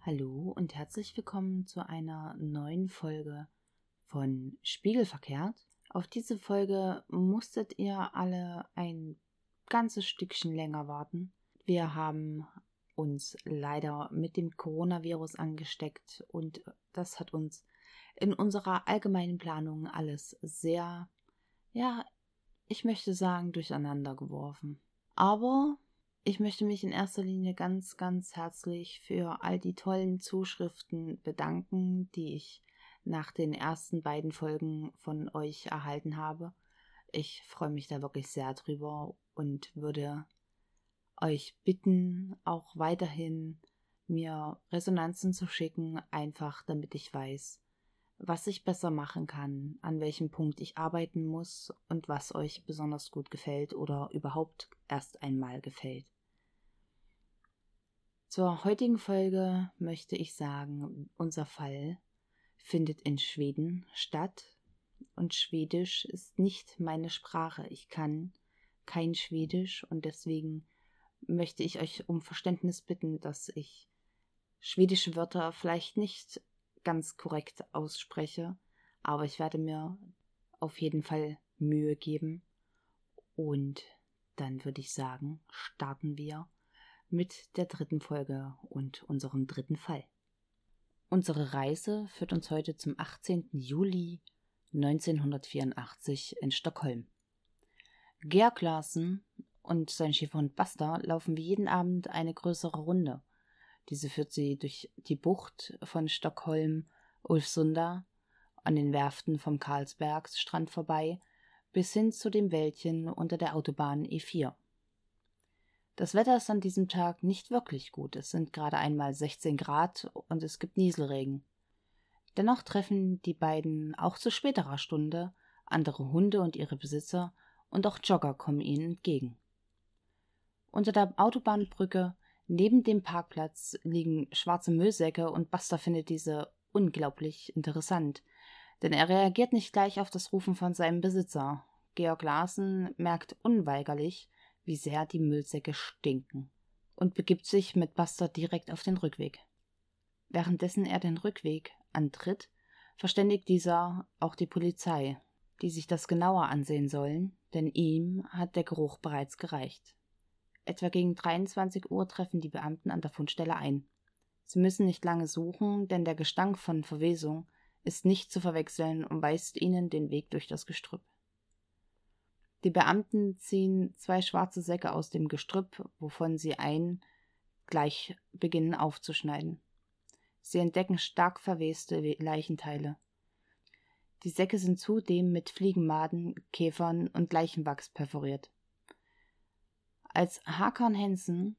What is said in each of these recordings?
Hallo und herzlich willkommen zu einer neuen Folge von Spiegelverkehrt. Auf diese Folge musstet ihr alle ein ganzes Stückchen länger warten. Wir haben uns leider mit dem Coronavirus angesteckt und das hat uns in unserer allgemeinen Planung alles sehr, ja, ich möchte sagen, durcheinander geworfen. Aber ich möchte mich in erster Linie ganz, ganz herzlich für all die tollen Zuschriften bedanken, die ich nach den ersten beiden Folgen von euch erhalten habe. Ich freue mich da wirklich sehr drüber und würde euch bitten, auch weiterhin mir Resonanzen zu schicken, einfach damit ich weiß, was ich besser machen kann, an welchem Punkt ich arbeiten muss und was euch besonders gut gefällt oder überhaupt erst einmal gefällt. Zur heutigen Folge möchte ich sagen, unser Fall findet in Schweden statt und Schwedisch ist nicht meine Sprache. Ich kann kein Schwedisch und deswegen möchte ich euch um Verständnis bitten, dass ich schwedische Wörter vielleicht nicht ganz korrekt ausspreche, aber ich werde mir auf jeden Fall Mühe geben. Und dann würde ich sagen, starten wir mit der dritten Folge und unserem dritten Fall. Unsere Reise führt uns heute zum 18. Juli 1984 in Stockholm. Georg Larsen und sein Schäferhund Basta laufen wie jeden Abend eine größere Runde – diese führt sie durch die Bucht von Stockholm, Ulfsunda, an den Werften vom Karlsbergsstrand vorbei, bis hin zu dem Wäldchen unter der Autobahn E4. Das Wetter ist an diesem Tag nicht wirklich gut. Es sind gerade einmal 16 Grad und es gibt Nieselregen. Dennoch treffen die beiden auch zu späterer Stunde andere Hunde und ihre Besitzer und auch Jogger kommen ihnen entgegen. Unter der Autobahnbrücke Neben dem Parkplatz liegen schwarze Müllsäcke und Buster findet diese unglaublich interessant. Denn er reagiert nicht gleich auf das Rufen von seinem Besitzer. Georg Larsen merkt unweigerlich, wie sehr die Müllsäcke stinken und begibt sich mit Buster direkt auf den Rückweg. Währenddessen er den Rückweg antritt, verständigt dieser auch die Polizei, die sich das genauer ansehen sollen, denn ihm hat der Geruch bereits gereicht. Etwa gegen 23 Uhr treffen die Beamten an der Fundstelle ein. Sie müssen nicht lange suchen, denn der Gestank von Verwesung ist nicht zu verwechseln und weist ihnen den Weg durch das Gestrüpp. Die Beamten ziehen zwei schwarze Säcke aus dem Gestrüpp, wovon sie einen gleich beginnen aufzuschneiden. Sie entdecken stark verweste Leichenteile. Die Säcke sind zudem mit Fliegenmaden, Käfern und Leichenwachs perforiert. Als Hakan Hansen,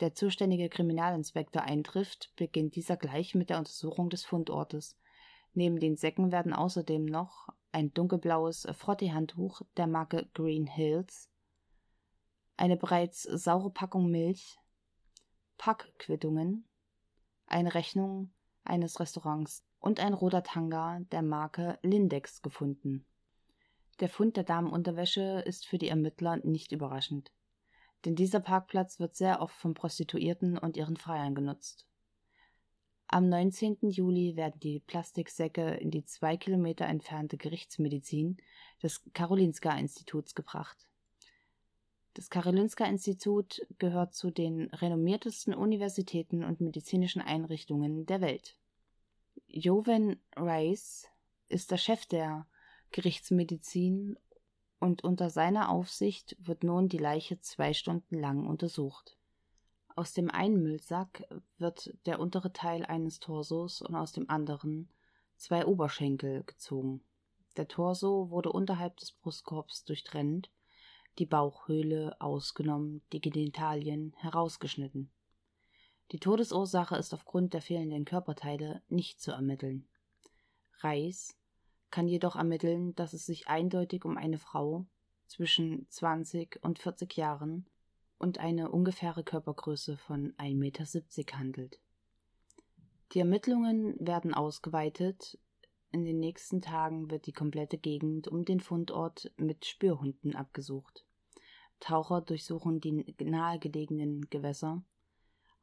der zuständige Kriminalinspektor, eintrifft, beginnt dieser gleich mit der Untersuchung des Fundortes. Neben den Säcken werden außerdem noch ein dunkelblaues Frottee-Handtuch der Marke Green Hills, eine bereits saure Packung Milch, Packquittungen, eine Rechnung eines Restaurants und ein roter Tanga der Marke Lindex gefunden. Der Fund der Damenunterwäsche ist für die Ermittler nicht überraschend denn dieser Parkplatz wird sehr oft von Prostituierten und ihren Freiern genutzt. Am 19. Juli werden die Plastiksäcke in die zwei Kilometer entfernte Gerichtsmedizin des Karolinska-Instituts gebracht. Das Karolinska-Institut gehört zu den renommiertesten Universitäten und medizinischen Einrichtungen der Welt. Joven Reis ist der Chef der Gerichtsmedizin und unter seiner Aufsicht wird nun die Leiche zwei Stunden lang untersucht. Aus dem einen Müllsack wird der untere Teil eines Torsos und aus dem anderen zwei Oberschenkel gezogen. Der Torso wurde unterhalb des Brustkorbs durchtrennt, die Bauchhöhle ausgenommen, die Genitalien herausgeschnitten. Die Todesursache ist aufgrund der fehlenden Körperteile nicht zu ermitteln. Reis kann jedoch ermitteln, dass es sich eindeutig um eine Frau zwischen 20 und 40 Jahren und eine ungefähre Körpergröße von 1,70 Meter handelt. Die Ermittlungen werden ausgeweitet. In den nächsten Tagen wird die komplette Gegend um den Fundort mit Spürhunden abgesucht. Taucher durchsuchen die nahegelegenen Gewässer.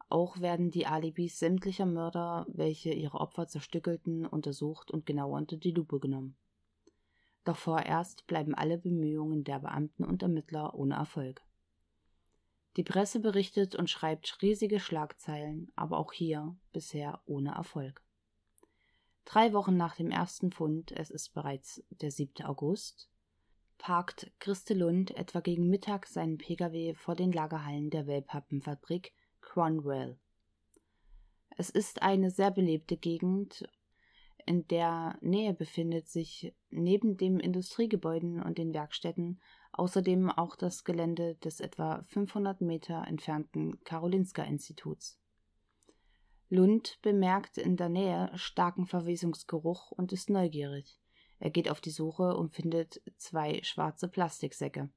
Auch werden die Alibis sämtlicher Mörder, welche ihre Opfer zerstückelten, untersucht und genauer unter die Lupe genommen. Doch vorerst bleiben alle Bemühungen der Beamten und Ermittler ohne Erfolg. Die Presse berichtet und schreibt riesige Schlagzeilen, aber auch hier bisher ohne Erfolg. Drei Wochen nach dem ersten Fund, es ist bereits der 7. August, parkt Christe Lund etwa gegen Mittag seinen Pkw vor den Lagerhallen der Wellpappenfabrik Cronwell. Es ist eine sehr belebte Gegend in der Nähe befindet sich neben den Industriegebäuden und den Werkstätten außerdem auch das Gelände des etwa 500 Meter entfernten Karolinska-Instituts. Lund bemerkt in der Nähe starken Verwesungsgeruch und ist neugierig. Er geht auf die Suche und findet zwei schwarze Plastiksäcke.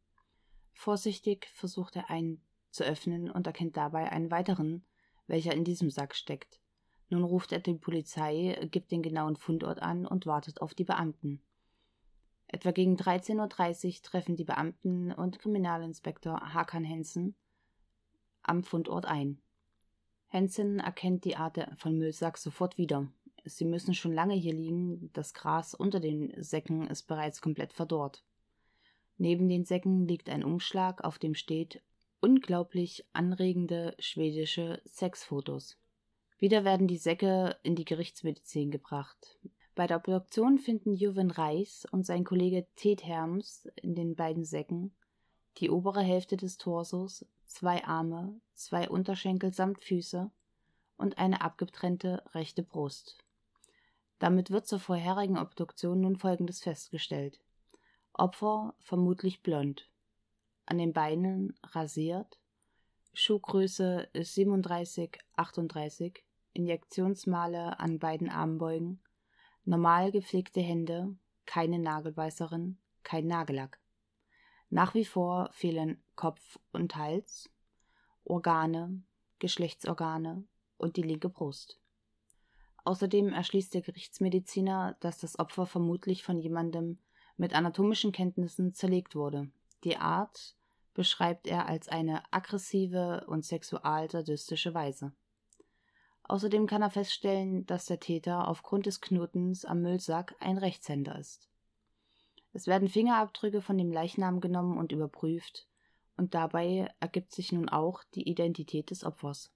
Vorsichtig versucht er einen zu öffnen und erkennt dabei einen weiteren, welcher in diesem Sack steckt. Nun ruft er die Polizei, gibt den genauen Fundort an und wartet auf die Beamten. Etwa gegen 13.30 Uhr treffen die Beamten und Kriminalinspektor Hakan Hensen am Fundort ein. Hensen erkennt die Art von Müllsack sofort wieder. Sie müssen schon lange hier liegen, das Gras unter den Säcken ist bereits komplett verdorrt. Neben den Säcken liegt ein Umschlag, auf dem steht unglaublich anregende schwedische Sexfotos. Wieder werden die Säcke in die Gerichtsmedizin gebracht. Bei der Obduktion finden Juven Reis und sein Kollege Ted Herms in den beiden Säcken die obere Hälfte des Torsos, zwei Arme, zwei Unterschenkel samt Füße und eine abgetrennte rechte Brust. Damit wird zur vorherigen Obduktion nun Folgendes festgestellt. Opfer vermutlich blond. An den Beinen rasiert. Schuhgröße 37, 38. Injektionsmale an beiden Armbeugen, normal gepflegte Hände, keine Nagelbeißerin, kein Nagellack. Nach wie vor fehlen Kopf und Hals, Organe, Geschlechtsorgane und die linke Brust. Außerdem erschließt der Gerichtsmediziner, dass das Opfer vermutlich von jemandem mit anatomischen Kenntnissen zerlegt wurde. Die Art beschreibt er als eine aggressive und sexualsadistische Weise. Außerdem kann er feststellen, dass der Täter aufgrund des Knotens am Müllsack ein Rechtshänder ist. Es werden Fingerabdrücke von dem Leichnam genommen und überprüft, und dabei ergibt sich nun auch die Identität des Opfers.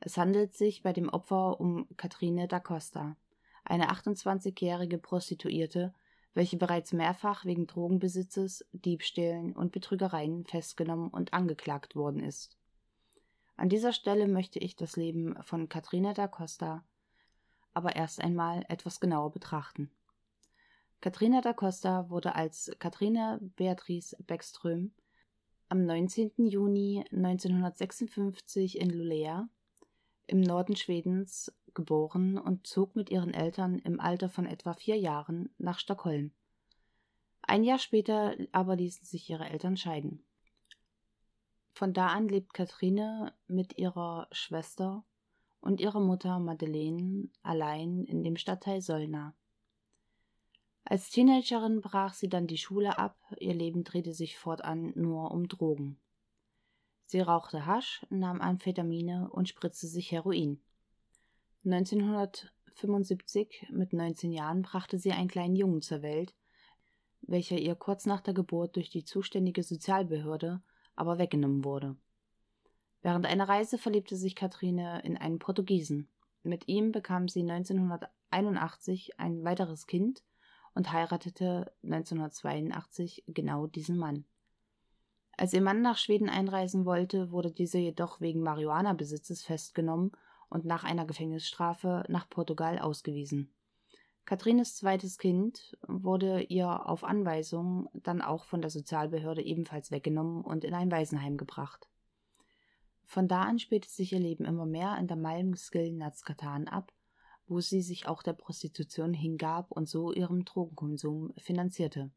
Es handelt sich bei dem Opfer um Katrine da Costa, eine 28-jährige Prostituierte, welche bereits mehrfach wegen Drogenbesitzes, Diebstählen und Betrügereien festgenommen und angeklagt worden ist. An dieser Stelle möchte ich das Leben von Katrina da Costa aber erst einmal etwas genauer betrachten. Katrina da Costa wurde als Katrina Beatrice Beckström am 19. Juni 1956 in Luleå im Norden Schwedens geboren und zog mit ihren Eltern im Alter von etwa vier Jahren nach Stockholm. Ein Jahr später aber ließen sich ihre Eltern scheiden. Von da an lebt Kathrine mit ihrer Schwester und ihrer Mutter Madeleine allein in dem Stadtteil Solna. Als Teenagerin brach sie dann die Schule ab, ihr Leben drehte sich fortan nur um Drogen. Sie rauchte Hasch, nahm Amphetamine und spritzte sich Heroin. 1975, mit 19 Jahren, brachte sie einen kleinen Jungen zur Welt, welcher ihr kurz nach der Geburt durch die zuständige Sozialbehörde aber weggenommen wurde. Während einer Reise verliebte sich Kathrine in einen Portugiesen. Mit ihm bekam sie 1981 ein weiteres Kind und heiratete 1982 genau diesen Mann. Als ihr Mann nach Schweden einreisen wollte, wurde dieser jedoch wegen Marihuana-Besitzes festgenommen und nach einer Gefängnisstrafe nach Portugal ausgewiesen. Kathrines zweites Kind wurde ihr auf Anweisung dann auch von der Sozialbehörde ebenfalls weggenommen und in ein Waisenheim gebracht. Von da an spielte sich ihr Leben immer mehr in der Malmskil Nazkatan ab, wo sie sich auch der Prostitution hingab und so ihren Drogenkonsum finanzierte.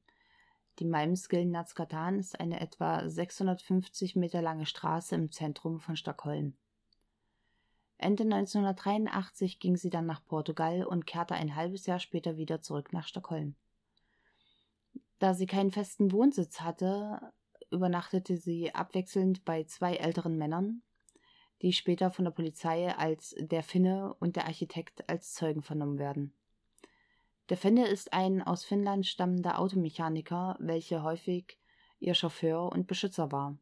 Die Malmskillnadsgatan ist eine etwa 650 Meter lange Straße im Zentrum von Stockholm. Ende 1983 ging sie dann nach Portugal und kehrte ein halbes Jahr später wieder zurück nach Stockholm. Da sie keinen festen Wohnsitz hatte, übernachtete sie abwechselnd bei zwei älteren Männern, die später von der Polizei als der Finne und der Architekt als Zeugen vernommen werden. Der Finne ist ein aus Finnland stammender Automechaniker, welcher häufig ihr Chauffeur und Beschützer war.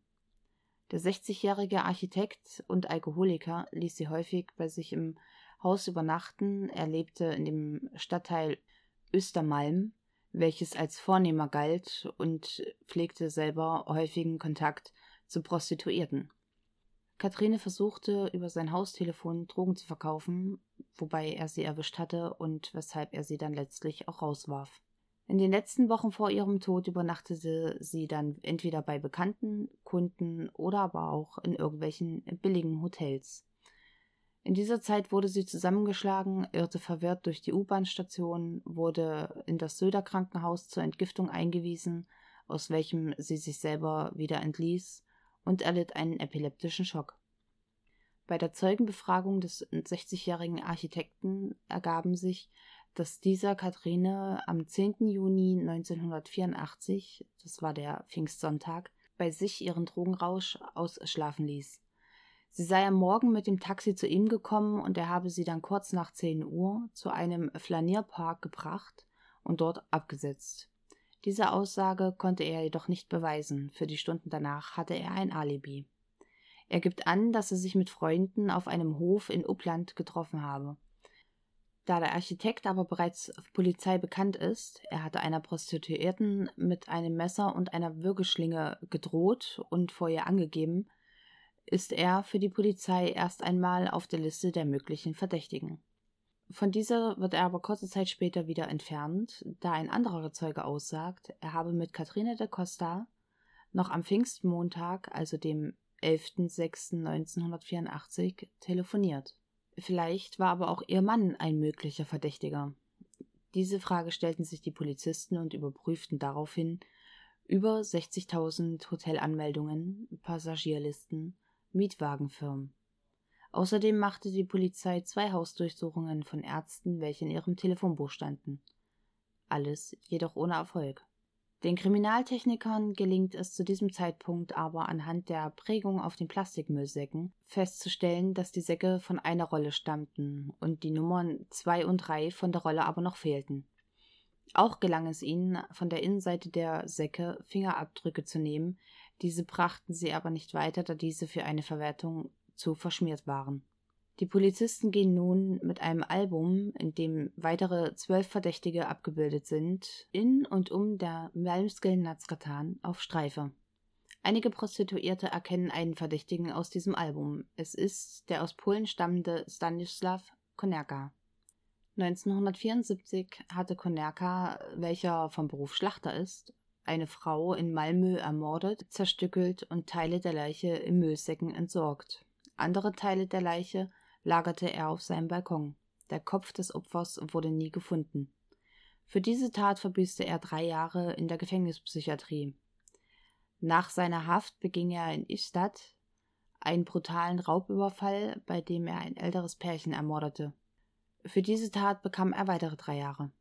Der 60-jährige Architekt und Alkoholiker ließ sie häufig bei sich im Haus übernachten. Er lebte in dem Stadtteil Östermalm, welches als vornehmer galt und pflegte selber häufigen Kontakt zu Prostituierten. Kathrine versuchte über sein Haustelefon Drogen zu verkaufen, wobei er sie erwischt hatte und weshalb er sie dann letztlich auch rauswarf. In den letzten Wochen vor ihrem Tod übernachtete sie dann entweder bei Bekannten, Kunden oder aber auch in irgendwelchen billigen Hotels. In dieser Zeit wurde sie zusammengeschlagen, irrte verwirrt durch die U-Bahn-Station, wurde in das Söder Krankenhaus zur Entgiftung eingewiesen, aus welchem sie sich selber wieder entließ, und erlitt einen epileptischen Schock. Bei der Zeugenbefragung des 60-jährigen Architekten ergaben sich, dass dieser Kathrine am 10. Juni 1984, das war der Pfingstsonntag, bei sich ihren Drogenrausch ausschlafen ließ. Sie sei am Morgen mit dem Taxi zu ihm gekommen und er habe sie dann kurz nach 10 Uhr zu einem Flanierpark gebracht und dort abgesetzt. Diese Aussage konnte er jedoch nicht beweisen, für die Stunden danach hatte er ein Alibi. Er gibt an, dass er sich mit Freunden auf einem Hof in Uppland getroffen habe. Da der Architekt aber bereits Polizei bekannt ist, er hatte einer Prostituierten mit einem Messer und einer Würgeschlinge gedroht und vor ihr angegeben, ist er für die Polizei erst einmal auf der Liste der möglichen Verdächtigen. Von dieser wird er aber kurze Zeit später wieder entfernt, da ein anderer Zeuge aussagt, er habe mit Katrina de Costa noch am Pfingstmontag, also dem 11.06.1984, telefoniert. Vielleicht war aber auch ihr Mann ein möglicher Verdächtiger. Diese Frage stellten sich die Polizisten und überprüften daraufhin über 60.000 Hotelanmeldungen, Passagierlisten, Mietwagenfirmen. Außerdem machte die Polizei zwei Hausdurchsuchungen von Ärzten, welche in ihrem Telefonbuch standen. Alles jedoch ohne Erfolg. Den Kriminaltechnikern gelingt es zu diesem Zeitpunkt aber anhand der Prägung auf den Plastikmüllsäcken festzustellen, dass die Säcke von einer Rolle stammten und die Nummern 2 und 3 von der Rolle aber noch fehlten. Auch gelang es ihnen, von der Innenseite der Säcke Fingerabdrücke zu nehmen, diese brachten sie aber nicht weiter, da diese für eine Verwertung zu verschmiert waren. Die Polizisten gehen nun mit einem Album, in dem weitere zwölf Verdächtige abgebildet sind, in und um der Malmskillnadsgatan auf Streife. Einige Prostituierte erkennen einen Verdächtigen aus diesem Album. Es ist der aus Polen stammende Stanislav Konerka. 1974 hatte Konerka, welcher vom Beruf Schlachter ist, eine Frau in Malmö ermordet, zerstückelt und Teile der Leiche in Müllsäcken entsorgt. Andere Teile der Leiche lagerte er auf seinem Balkon. Der Kopf des Opfers wurde nie gefunden. Für diese Tat verbüßte er drei Jahre in der Gefängnispsychiatrie. Nach seiner Haft beging er in Istad einen brutalen Raubüberfall, bei dem er ein älteres Pärchen ermordete. Für diese Tat bekam er weitere drei Jahre.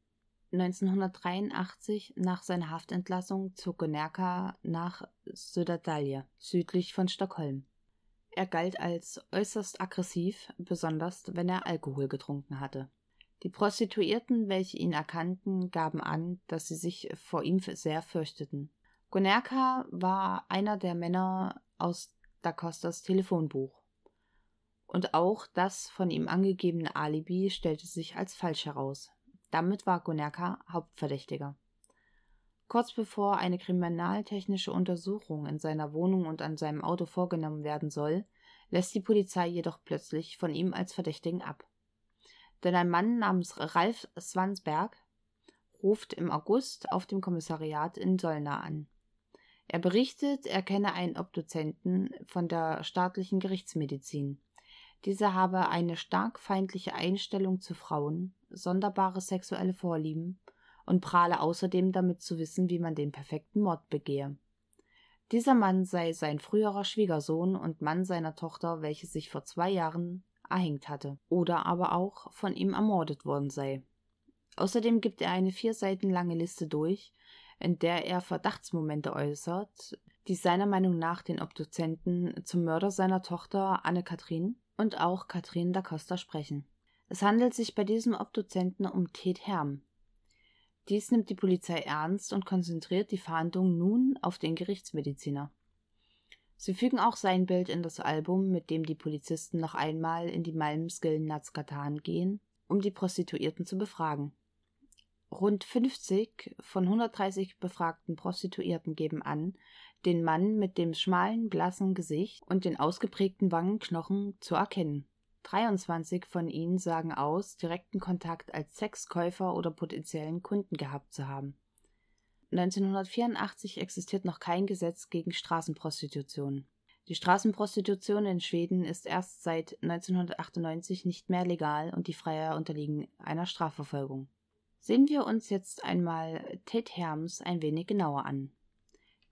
1983, nach seiner Haftentlassung, zog Gonerka nach Södertälje, südlich von Stockholm. Er galt als äußerst aggressiv, besonders wenn er Alkohol getrunken hatte. Die Prostituierten, welche ihn erkannten, gaben an, dass sie sich vor ihm sehr fürchteten. Gonerka war einer der Männer aus Da Costas Telefonbuch. Und auch das von ihm angegebene Alibi stellte sich als falsch heraus. Damit war Gonerka Hauptverdächtiger. Kurz bevor eine kriminaltechnische Untersuchung in seiner Wohnung und an seinem Auto vorgenommen werden soll, lässt die Polizei jedoch plötzlich von ihm als Verdächtigen ab. Denn ein Mann namens Ralf Swansberg ruft im August auf dem Kommissariat in Solna an. Er berichtet, er kenne einen Obduzenten von der staatlichen Gerichtsmedizin. Dieser habe eine stark feindliche Einstellung zu Frauen, sonderbare sexuelle Vorlieben und prahle außerdem damit zu wissen, wie man den perfekten Mord begehe. Dieser Mann sei sein früherer Schwiegersohn und Mann seiner Tochter, welche sich vor zwei Jahren erhängt hatte oder aber auch von ihm ermordet worden sei. Außerdem gibt er eine vier Seiten lange Liste durch, in der er Verdachtsmomente äußert, die seiner Meinung nach den Obduzenten zum Mörder seiner Tochter Anne-Kathrin und auch Katrin da Costa sprechen. Es handelt sich bei diesem Obduzenten um Ted Herm, dies nimmt die Polizei ernst und konzentriert die Fahndung nun auf den Gerichtsmediziner. Sie fügen auch sein Bild in das Album, mit dem die Polizisten noch einmal in die Malmskillen Nazkatan gehen, um die Prostituierten zu befragen. Rund 50 von 130 befragten Prostituierten geben an, den Mann mit dem schmalen, blassen Gesicht und den ausgeprägten Wangenknochen zu erkennen. 23 von ihnen sagen aus, direkten Kontakt als Sexkäufer oder potenziellen Kunden gehabt zu haben. 1984 existiert noch kein Gesetz gegen Straßenprostitution. Die Straßenprostitution in Schweden ist erst seit 1998 nicht mehr legal und die Freier unterliegen einer Strafverfolgung. Sehen wir uns jetzt einmal Ted Herms ein wenig genauer an.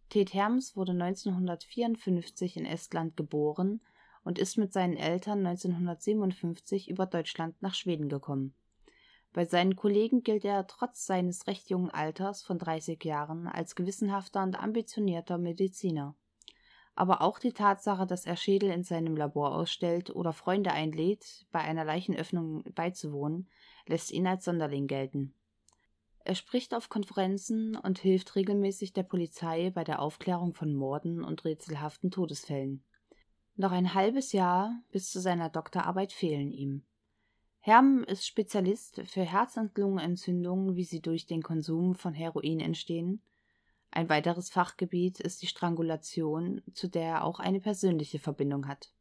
Ted Herms wurde 1954 in Estland geboren und ist mit seinen Eltern 1957 über Deutschland nach Schweden gekommen. Bei seinen Kollegen gilt er trotz seines recht jungen Alters von 30 Jahren als gewissenhafter und ambitionierter Mediziner. Aber auch die Tatsache, dass er Schädel in seinem Labor ausstellt oder Freunde einlädt, bei einer Leichenöffnung beizuwohnen, lässt ihn als Sonderling gelten. Er spricht auf Konferenzen und hilft regelmäßig der Polizei bei der Aufklärung von Morden und rätselhaften Todesfällen. Noch ein halbes Jahr bis zu seiner Doktorarbeit fehlen ihm. Herm ist Spezialist für Herz- und Lungenentzündungen, wie sie durch den Konsum von Heroin entstehen. Ein weiteres Fachgebiet ist die Strangulation, zu der er auch eine persönliche Verbindung hat.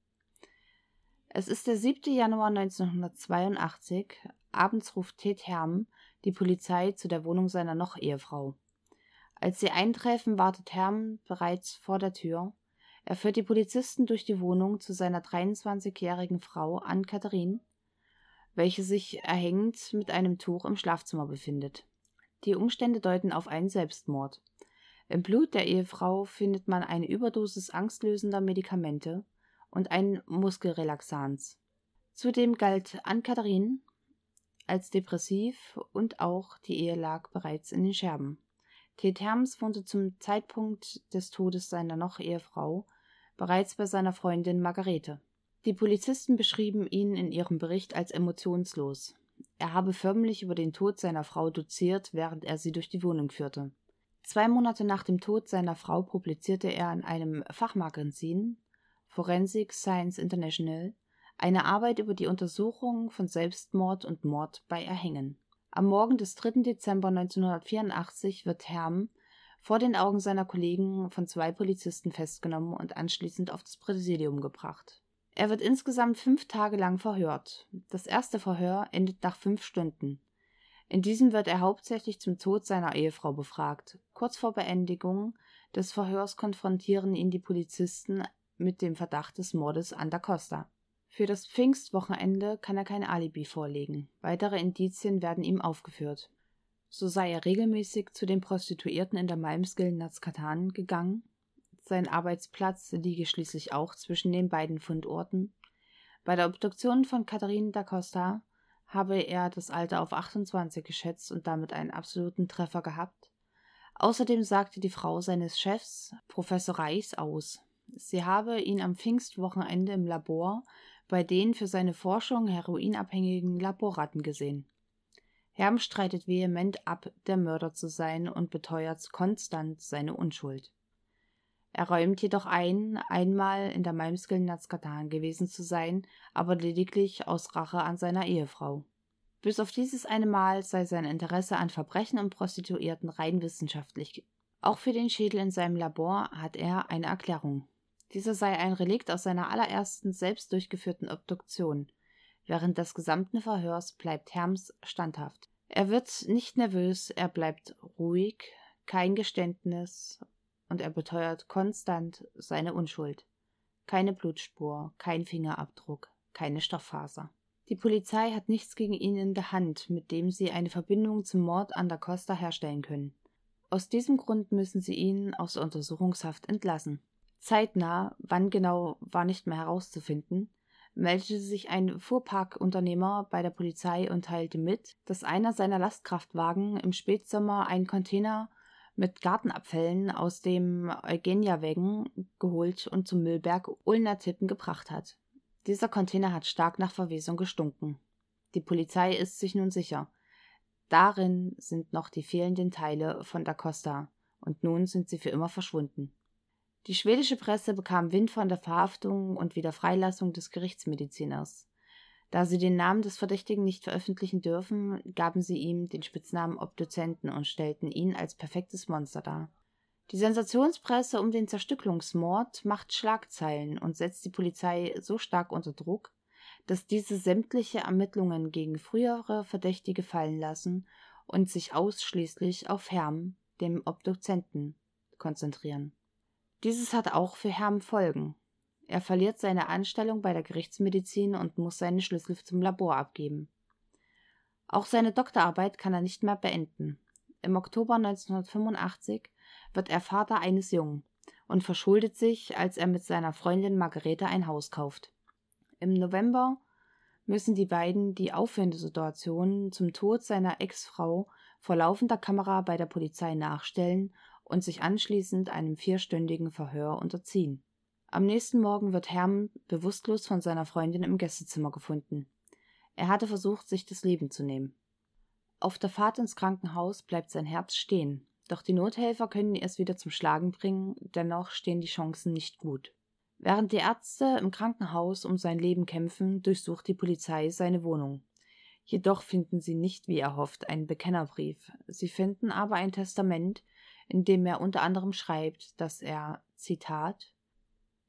Es ist der 7. Januar 1982. Abends ruft Ted Herm die Polizei zu der Wohnung seiner Noch-Ehefrau. Als sie eintreffen, wartet Herm bereits vor der Tür er führt die Polizisten durch die Wohnung zu seiner 23-jährigen Frau Ann-Katharin, welche sich erhängt mit einem Tuch im Schlafzimmer befindet. Die Umstände deuten auf einen Selbstmord. Im Blut der Ehefrau findet man eine Überdosis angstlösender Medikamente und ein Muskelrelaxans. Zudem galt Ann-Katharin als depressiv und auch die Ehe lag bereits in den Scherben. Ted Herms wohnte zum Zeitpunkt des Todes seiner Noch-Ehefrau bereits bei seiner Freundin Margarete. Die Polizisten beschrieben ihn in ihrem Bericht als emotionslos. Er habe förmlich über den Tod seiner Frau doziert, während er sie durch die Wohnung führte. Zwei Monate nach dem Tod seiner Frau publizierte er in einem Fachmagazin Forensic Science International eine Arbeit über die Untersuchung von Selbstmord und Mord bei Erhängen. Am Morgen des 3. Dezember 1984 wird Herm vor den Augen seiner Kollegen von zwei Polizisten festgenommen und anschließend auf das Präsidium gebracht. Er wird insgesamt fünf Tage lang verhört. Das erste Verhör endet nach fünf Stunden. In diesem wird er hauptsächlich zum Tod seiner Ehefrau befragt. Kurz vor Beendigung des Verhörs konfrontieren ihn die Polizisten mit dem Verdacht des Mordes an da Costa. Für das Pfingstwochenende kann er kein Alibi vorlegen. Weitere Indizien werden ihm aufgeführt. So sei er regelmäßig zu den Prostituierten in der Malmskillen Nazkatan gegangen. Sein Arbeitsplatz liege schließlich auch zwischen den beiden Fundorten. Bei der Obduktion von Katharine da Costa habe er das Alter auf 28 geschätzt und damit einen absoluten Treffer gehabt. Außerdem sagte die Frau seines Chefs, Professor Reichs, aus. Sie habe ihn am Pfingstwochenende im Labor bei den für seine Forschung heroinabhängigen Laborratten gesehen. Herm streitet vehement ab, der Mörder zu sein und beteuert konstant seine Unschuld. Er räumt jedoch ein, einmal in der Malmskillen Nazkatan gewesen zu sein, aber lediglich aus Rache an seiner Ehefrau. Bis auf dieses eine Mal sei sein Interesse an Verbrechen und Prostituierten rein wissenschaftlich. Auch für den Schädel in seinem Labor hat er eine Erklärung. Dieser sei ein Relikt aus seiner allerersten selbst durchgeführten Obduktion. Während des gesamten Verhörs bleibt Herms standhaft. Er wird nicht nervös, er bleibt ruhig, kein Geständnis und er beteuert konstant seine Unschuld. Keine Blutspur, kein Fingerabdruck, keine Stofffaser. Die Polizei hat nichts gegen ihn in der Hand, mit dem sie eine Verbindung zum Mord an da Costa herstellen können. Aus diesem Grund müssen sie ihn aus der Untersuchungshaft entlassen. Zeitnah, wann genau, war nicht mehr herauszufinden, meldete sich ein Fuhrparkunternehmer bei der Polizei und teilte mit, dass einer seiner Lastkraftwagen im Spätsommer einen Container mit Gartenabfällen aus dem Eugenia-Wägen geholt und zum Müllberg Ulner-Tippen gebracht hat. Dieser Container hat stark nach Verwesung gestunken. Die Polizei ist sich nun sicher. Darin sind noch die fehlenden Teile von Da Costa, und nun sind sie für immer verschwunden. Die schwedische Presse bekam Wind von der Verhaftung und Wiederfreilassung des Gerichtsmediziners. Da sie den Namen des Verdächtigen nicht veröffentlichen dürfen, gaben sie ihm den Spitznamen Obduzenten und stellten ihn als perfektes Monster dar. Die Sensationspresse um den Zerstücklungsmord macht Schlagzeilen und setzt die Polizei so stark unter Druck, dass diese sämtliche Ermittlungen gegen frühere Verdächtige fallen lassen und sich ausschließlich auf Herm, dem Obduzenten, konzentrieren. Dieses hat auch für Herm Folgen. Er verliert seine Anstellung bei der Gerichtsmedizin und muss seine Schlüssel zum Labor abgeben. Auch seine Doktorarbeit kann er nicht mehr beenden. Im Oktober 1985 wird er Vater eines Jungen und verschuldet sich, als er mit seiner Freundin Margarete ein Haus kauft. Im November müssen die beiden die Aufwendesituation zum Tod seiner Ex-Frau vor laufender Kamera bei der Polizei nachstellen und sich anschließend einem vierstündigen Verhör unterziehen. Am nächsten Morgen wird Herm bewusstlos von seiner Freundin im Gästezimmer gefunden. Er hatte versucht, sich das Leben zu nehmen. Auf der Fahrt ins Krankenhaus bleibt sein Herz stehen, doch die Nothelfer können es wieder zum Schlagen bringen, dennoch stehen die Chancen nicht gut. Während die Ärzte im Krankenhaus um sein Leben kämpfen, durchsucht die Polizei seine Wohnung. Jedoch finden sie nicht, wie erhofft, einen Bekennerbrief. Sie finden aber ein Testament, in dem er unter anderem schreibt, dass er, Zitat,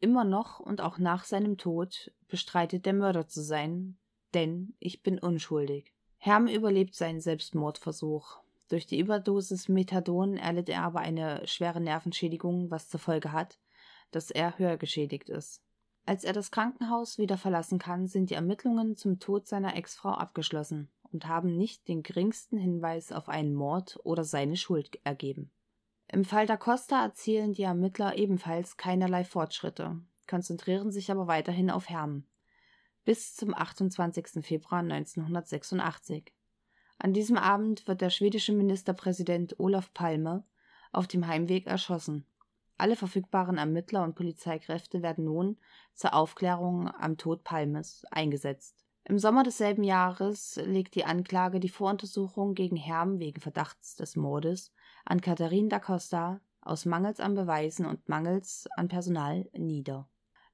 immer noch und auch nach seinem Tod bestreitet, der Mörder zu sein, denn ich bin unschuldig. Herm überlebt seinen Selbstmordversuch. Durch die Überdosis Methadon erlitt er aber eine schwere Nervenschädigung, was zur Folge hat, dass er höher geschädigt ist. Als er das Krankenhaus wieder verlassen kann, sind die Ermittlungen zum Tod seiner Ex-Frau abgeschlossen und haben nicht den geringsten Hinweis auf einen Mord oder seine Schuld ergeben. Im Fall da Costa erzielen die Ermittler ebenfalls keinerlei Fortschritte, konzentrieren sich aber weiterhin auf Herm. Bis zum 28. Februar 1986. An diesem Abend wird der schwedische Ministerpräsident Olaf Palme auf dem Heimweg erschossen. Alle verfügbaren Ermittler und Polizeikräfte werden nun zur Aufklärung am Tod Palmes eingesetzt. Im Sommer desselben Jahres legt die Anklage die Voruntersuchung gegen Herm wegen Verdachts des Mordes an Katharine da Costa aus Mangels an Beweisen und Mangels an Personal nieder.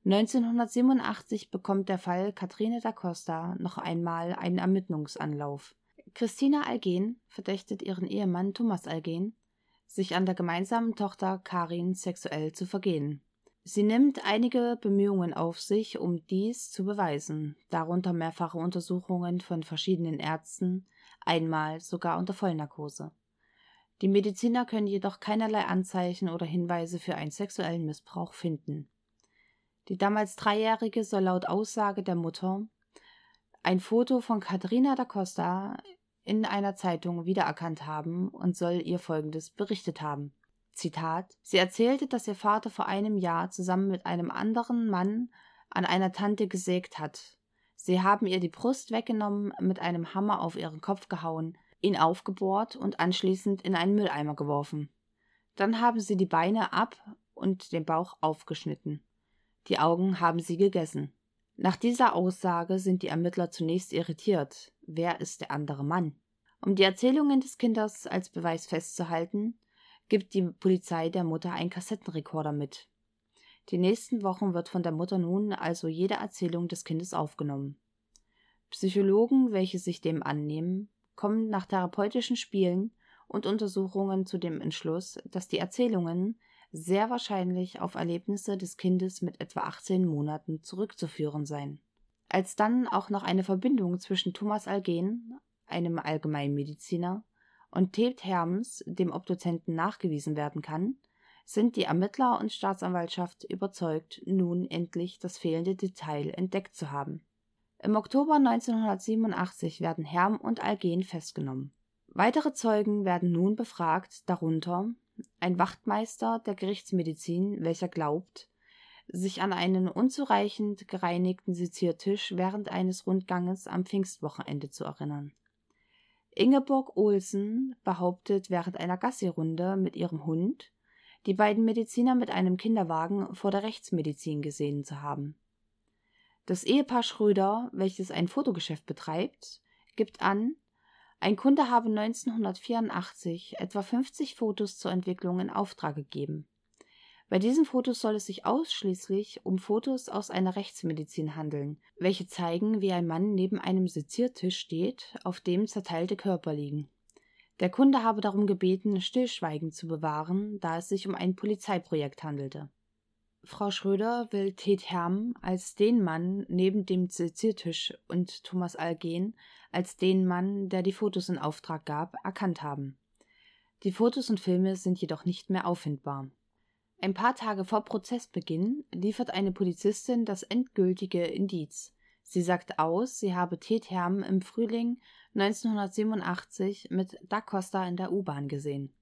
1987 bekommt der Fall Katharine da Costa noch einmal einen Ermittlungsanlauf. Christina Algen verdächtigt ihren Ehemann Thomas Algen, sich an der gemeinsamen Tochter Karin sexuell zu vergehen. Sie nimmt einige Bemühungen auf sich, um dies zu beweisen, darunter mehrfache Untersuchungen von verschiedenen Ärzten, einmal sogar unter Vollnarkose. Die Mediziner können jedoch keinerlei Anzeichen oder Hinweise für einen sexuellen Missbrauch finden. Die damals Dreijährige soll laut Aussage der Mutter ein Foto von Katharina da Costa in einer Zeitung wiedererkannt haben und soll ihr Folgendes berichtet haben. Zitat: Sie erzählte, dass ihr Vater vor einem Jahr zusammen mit einem anderen Mann an einer Tante gesägt hat. Sie haben ihr die Brust weggenommen, mit einem Hammer auf ihren Kopf gehauen, ihn aufgebohrt und anschließend in einen Mülleimer geworfen. Dann haben sie die Beine ab und den Bauch aufgeschnitten. Die Augen haben sie gegessen. Nach dieser Aussage sind die Ermittler zunächst irritiert. Wer ist der andere Mann? Um die Erzählungen des Kindes als Beweis festzuhalten, gibt die Polizei der Mutter einen Kassettenrekorder mit. Die nächsten Wochen wird von der Mutter nun also jede Erzählung des Kindes aufgenommen. Psychologen, welche sich dem annehmen, kommen nach therapeutischen Spielen und Untersuchungen zu dem Entschluss, dass die Erzählungen sehr wahrscheinlich auf Erlebnisse des Kindes mit etwa 18 Monaten zurückzuführen seien. Als dann auch noch eine Verbindung zwischen Thomas Algen, einem Allgemeinmediziner, und Ted Herms, dem Obduzenten, nachgewiesen werden kann, sind die Ermittler und Staatsanwaltschaft überzeugt, nun endlich das fehlende Detail entdeckt zu haben. Im Oktober 1987 werden Herm und Algen festgenommen. Weitere Zeugen werden nun befragt, darunter ein Wachtmeister der Gerichtsmedizin, welcher glaubt, sich an einen unzureichend gereinigten Seziertisch während eines Rundganges am Pfingstwochenende zu erinnern. Ingeborg Olsen behauptet während einer Gassi-Runde mit ihrem Hund, die beiden Mediziner mit einem Kinderwagen vor der Rechtsmedizin gesehen zu haben. Das Ehepaar Schröder, welches ein Fotogeschäft betreibt, gibt an, ein Kunde habe 1984 etwa 50 Fotos zur Entwicklung in Auftrag gegeben. Bei diesen Fotos soll es sich ausschließlich um Fotos aus einer Rechtsmedizin handeln, welche zeigen, wie ein Mann neben einem Seziertisch steht, auf dem zerteilte Körper liegen. Der Kunde habe darum gebeten, Stillschweigen zu bewahren, da es sich um ein Polizeiprojekt handelte. Frau Schröder will Ted Herm als den Mann neben dem Seziertisch und Thomas Algen als den Mann, der die Fotos in Auftrag gab, erkannt haben. Die Fotos und Filme sind jedoch nicht mehr auffindbar. Ein paar Tage vor Prozessbeginn liefert eine Polizistin das endgültige Indiz. Sie sagt aus, sie habe Ted Herm im Frühling 1987 mit Da Costa in der U-Bahn gesehen.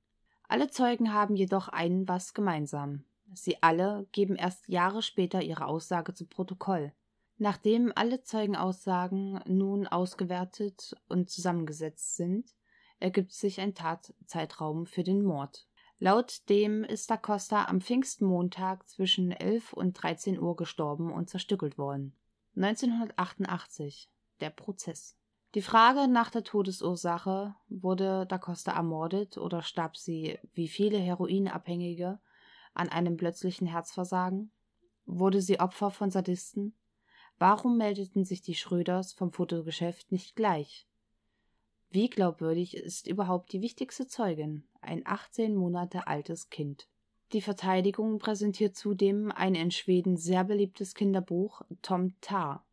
Alle Zeugen haben jedoch einen was gemeinsam. Sie alle geben erst Jahre später ihre Aussage zu Protokoll. Nachdem alle Zeugenaussagen nun ausgewertet und zusammengesetzt sind, ergibt sich ein Tatzeitraum für den Mord. Laut dem ist Da Costa am Pfingstmontag zwischen 11 und 13 Uhr gestorben und zerstückelt worden. 1988 der Prozess. Die Frage nach der Todesursache, wurde Da Costa ermordet oder starb sie, wie viele Heroinabhängige, an einem plötzlichen Herzversagen? Wurde sie Opfer von Sadisten? Warum meldeten sich die Schröders vom Fotogeschäft nicht gleich? Wie glaubwürdig ist überhaupt die wichtigste Zeugin, ein 18 Monate altes Kind? Die Verteidigung präsentiert zudem ein in Schweden sehr beliebtes Kinderbuch Tom Tar.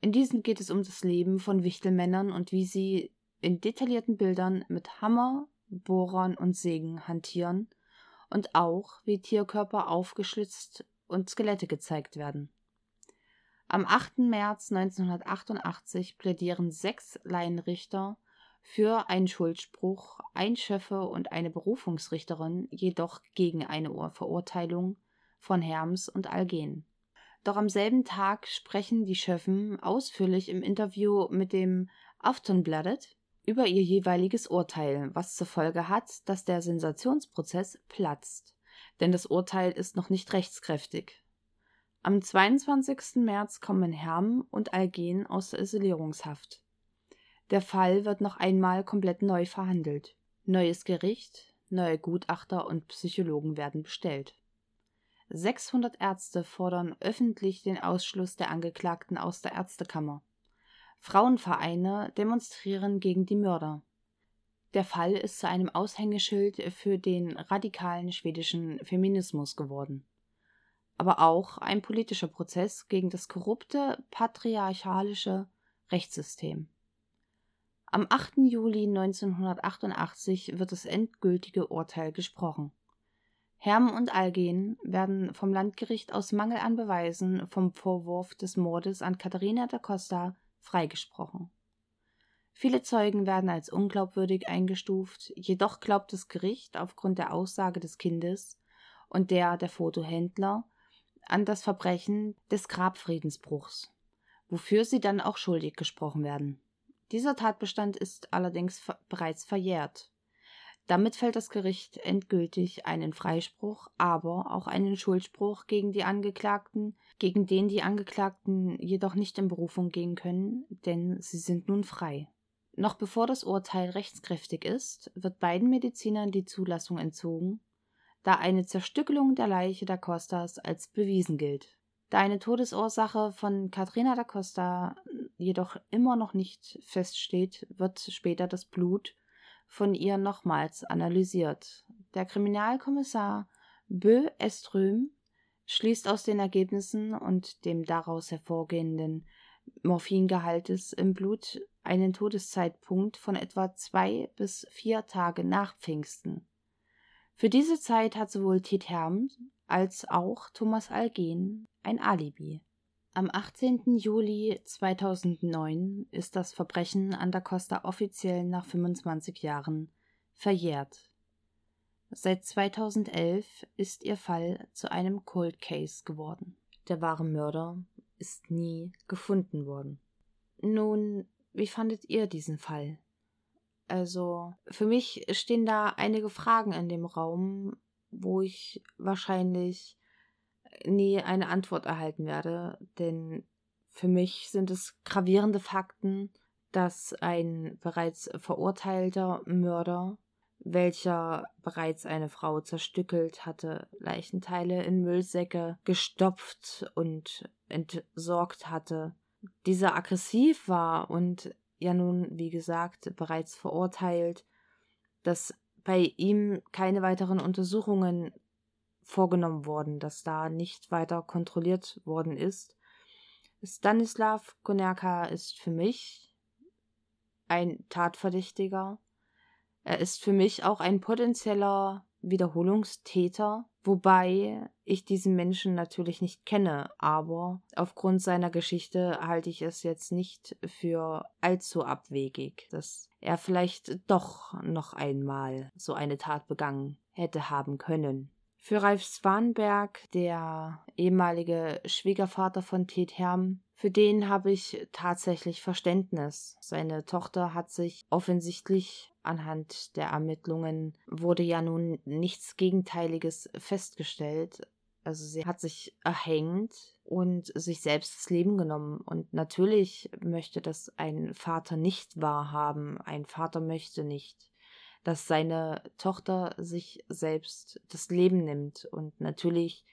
In diesem geht es um das Leben von Wichtelmännern und wie sie in detaillierten Bildern mit Hammer, Bohrern und Sägen hantieren und auch wie Tierkörper aufgeschlitzt und Skelette gezeigt werden. Am 8. März 1988 plädieren sechs Laienrichter für einen Schuldspruch, ein Schöffe und eine Berufungsrichterin jedoch gegen eine Verurteilung von Herms und Algen. Doch am selben Tag sprechen die Schöffen ausführlich im Interview mit dem Aftonbladet über ihr jeweiliges Urteil, was zur Folge hat, dass der Sensationsprozess platzt. Denn das Urteil ist noch nicht rechtskräftig. Am 22. März kommen Herm und Algen aus der Isolierungshaft. Der Fall wird noch einmal komplett neu verhandelt. Neues Gericht, neue Gutachter und Psychologen werden bestellt. 600 Ärzte fordern öffentlich den Ausschluss der Angeklagten aus der Ärztekammer. Frauenvereine demonstrieren gegen die Mörder. Der Fall ist zu einem Aushängeschild für den radikalen schwedischen Feminismus geworden. Aber auch ein politischer Prozess gegen das korrupte patriarchalische Rechtssystem. Am 8. Juli 1988 wird das endgültige Urteil gesprochen. Herm und Algen werden vom Landgericht aus Mangel an Beweisen vom Vorwurf des Mordes an Katharina da Costa freigesprochen. Viele Zeugen werden als unglaubwürdig eingestuft, jedoch glaubt das Gericht aufgrund der Aussage des Kindes und der der Fotohändler an das Verbrechen des Grabfriedensbruchs, wofür sie dann auch schuldig gesprochen werden. Dieser Tatbestand ist allerdings bereits verjährt. Damit fällt das Gericht endgültig einen Freispruch, aber auch einen Schuldspruch gegen die Angeklagten, gegen den die Angeklagten jedoch nicht in Berufung gehen können, denn sie sind nun frei. Noch bevor das Urteil rechtskräftig ist, wird beiden Medizinern die Zulassung entzogen, da eine Zerstückelung der Leiche da Costas als bewiesen gilt. Da eine Todesursache von Katrina da Costa jedoch immer noch nicht feststeht, wird später das Blut von ihr nochmals analysiert. Der Kriminalkommissar Bö Eström schließt aus den Ergebnissen und dem daraus hervorgehenden Morphingehaltes im Blut einen Todeszeitpunkt von etwa zwei bis vier Tage nach Pfingsten. Für diese Zeit hat sowohl Ted Herm als auch Thomas Algen ein Alibi. Am 18. Juli 2009 ist das Verbrechen an der Costa offiziell nach 25 Jahren verjährt. Seit 2011 ist ihr Fall zu einem Cold Case geworden. Der wahre Mörder ist nie gefunden worden. Nun, wie fandet ihr diesen Fall? Also, für mich stehen da einige Fragen in dem Raum, wo ich wahrscheinlich nie eine Antwort erhalten werde, denn für mich sind es gravierende Fakten, dass ein bereits verurteilter Mörder, welcher bereits eine Frau zerstückelt hatte, Leichenteile in Müllsäcke gestopft und entsorgt hatte, dieser aggressiv war und ja nun, wie gesagt, bereits verurteilt, dass bei ihm keine weiteren Untersuchungen vorgenommen worden, dass da nicht weiter kontrolliert worden ist. Stanislav Konerka ist für mich ein Tatverdächtiger. Er ist für mich auch ein potenzieller Wiederholungstäter, wobei ich diesen Menschen natürlich nicht kenne, aber aufgrund seiner Geschichte halte ich es jetzt nicht für allzu abwegig, dass er vielleicht doch noch einmal so eine Tat begangen hätte haben können. Für Ralf Swanberg, der ehemalige Schwiegervater von Ted Herm, für den habe ich tatsächlich Verständnis. Seine Tochter hat sich offensichtlich anhand der Ermittlungen wurde ja nun nichts Gegenteiliges festgestellt. Also sie hat sich erhängt und sich selbst das Leben genommen. Und natürlich möchte das ein Vater nicht wahrhaben. Ein Vater möchte nicht dass seine Tochter sich selbst das Leben nimmt. Und natürlich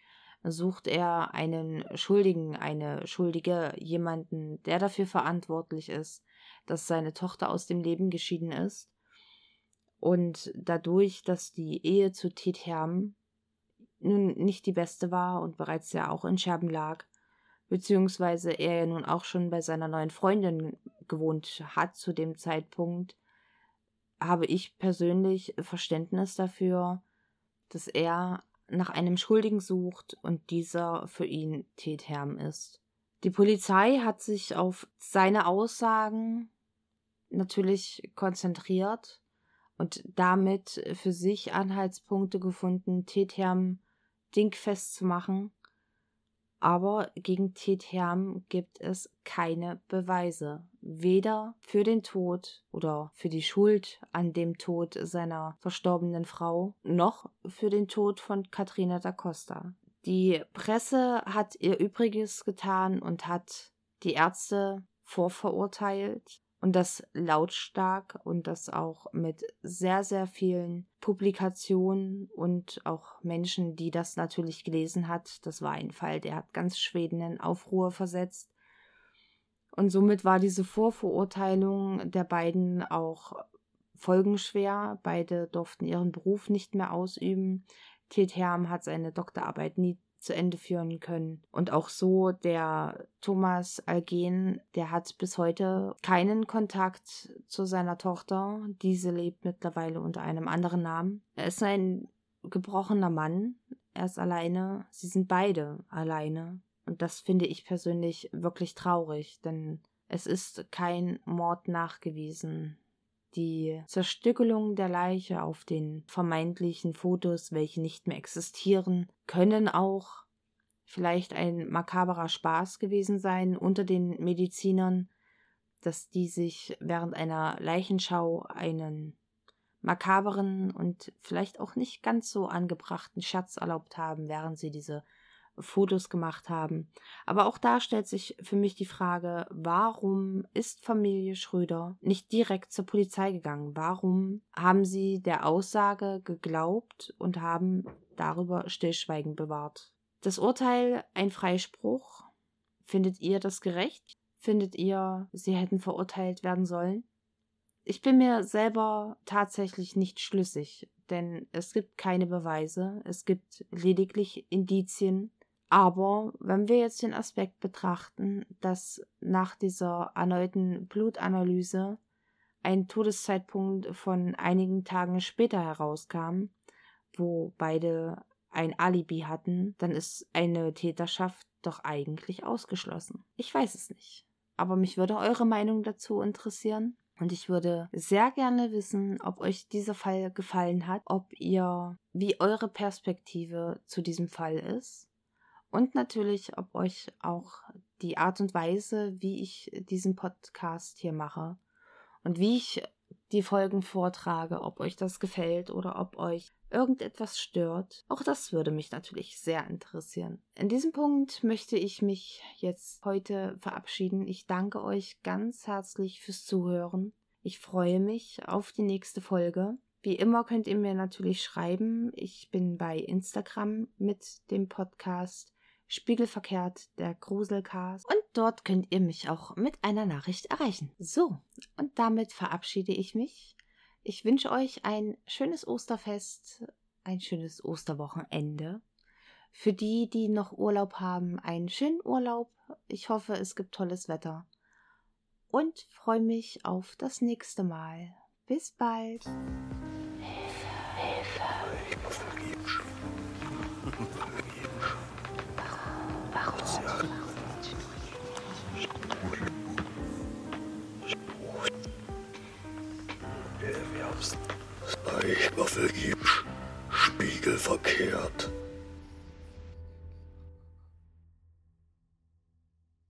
sucht er einen Schuldigen, eine Schuldige, jemanden, der dafür verantwortlich ist, dass seine Tochter aus dem Leben geschieden ist. Und dadurch, dass die Ehe zu Tetherm nun nicht die beste war und bereits ja auch in Scherben lag, beziehungsweise er ja nun auch schon bei seiner neuen Freundin gewohnt hat zu dem Zeitpunkt, habe ich persönlich Verständnis dafür, dass er nach einem Schuldigen sucht und dieser für ihn Tetherm ist. Die Polizei hat sich auf seine Aussagen natürlich konzentriert und damit für sich Anhaltspunkte gefunden, Tetherm dingfest zu machen aber gegen Tetherm gibt es keine Beweise, weder für den Tod oder für die Schuld an dem Tod seiner verstorbenen Frau, noch für den Tod von Katrina da Costa. Die Presse hat ihr Übriges getan und hat die Ärzte vorverurteilt und das lautstark und das auch mit sehr, sehr vielen Publikationen und auch Menschen, die das natürlich gelesen hat. Das war ein Fall, der hat ganz Schweden in Aufruhr versetzt. Und somit war diese Vorverurteilung der beiden auch folgenschwer. Beide durften ihren Beruf nicht mehr ausüben. Ted Herm hat seine Doktorarbeit nie zu Ende führen können. Und auch so der Thomas Algen, der hat bis heute keinen Kontakt zu seiner Tochter. Diese lebt mittlerweile unter einem anderen Namen. Er ist ein gebrochener Mann. Er ist alleine. Sie sind beide alleine. Und das finde ich persönlich wirklich traurig, denn es ist kein Mord nachgewiesen. Die Zerstückelung der Leiche auf den vermeintlichen Fotos, welche nicht mehr existieren, können auch vielleicht ein makaberer Spaß gewesen sein unter den Medizinern, dass die sich während einer Leichenschau einen makaberen und vielleicht auch nicht ganz so angebrachten Scherz erlaubt haben, während sie diese Fotos gemacht haben. Aber auch da stellt sich für mich die Frage, warum ist Familie Schröder nicht direkt zur Polizei gegangen? Warum haben sie der Aussage geglaubt und haben darüber Stillschweigen bewahrt? Das Urteil ein Freispruch. Findet ihr das gerecht? Findet ihr, sie hätten verurteilt werden sollen? Ich bin mir selber tatsächlich nicht schlüssig, denn es gibt keine Beweise, es gibt lediglich Indizien, aber wenn wir jetzt den Aspekt betrachten, dass nach dieser erneuten Blutanalyse ein Todeszeitpunkt von einigen Tagen später herauskam, wo beide ein Alibi hatten, dann ist eine Täterschaft doch eigentlich ausgeschlossen. Ich weiß es nicht. Aber mich würde eure Meinung dazu interessieren. Und ich würde sehr gerne wissen, ob euch dieser Fall gefallen hat, ob ihr, wie eure Perspektive zu diesem Fall ist. Und natürlich, ob euch auch die Art und Weise, wie ich diesen Podcast hier mache und wie ich die Folgen vortrage, ob euch das gefällt oder ob euch irgendetwas stört. Auch das würde mich natürlich sehr interessieren. In diesem Punkt möchte ich mich jetzt heute verabschieden. Ich danke euch ganz herzlich fürs Zuhören. Ich freue mich auf die nächste Folge. Wie immer könnt ihr mir natürlich schreiben. Ich bin bei Instagram mit dem Podcast Spiegelverkehrt der Gruselcast und dort könnt ihr mich auch mit einer Nachricht erreichen. So, und damit verabschiede ich mich. Ich wünsche euch ein schönes Osterfest, ein schönes Osterwochenende. Für die, die noch Urlaub haben, einen schönen Urlaub. Ich hoffe, es gibt tolles Wetter. Und freue mich auf das nächste Mal. Bis bald. Hilfe, Hilfe. Vergeben. Ich war vergeben. Spiegelverkehrt.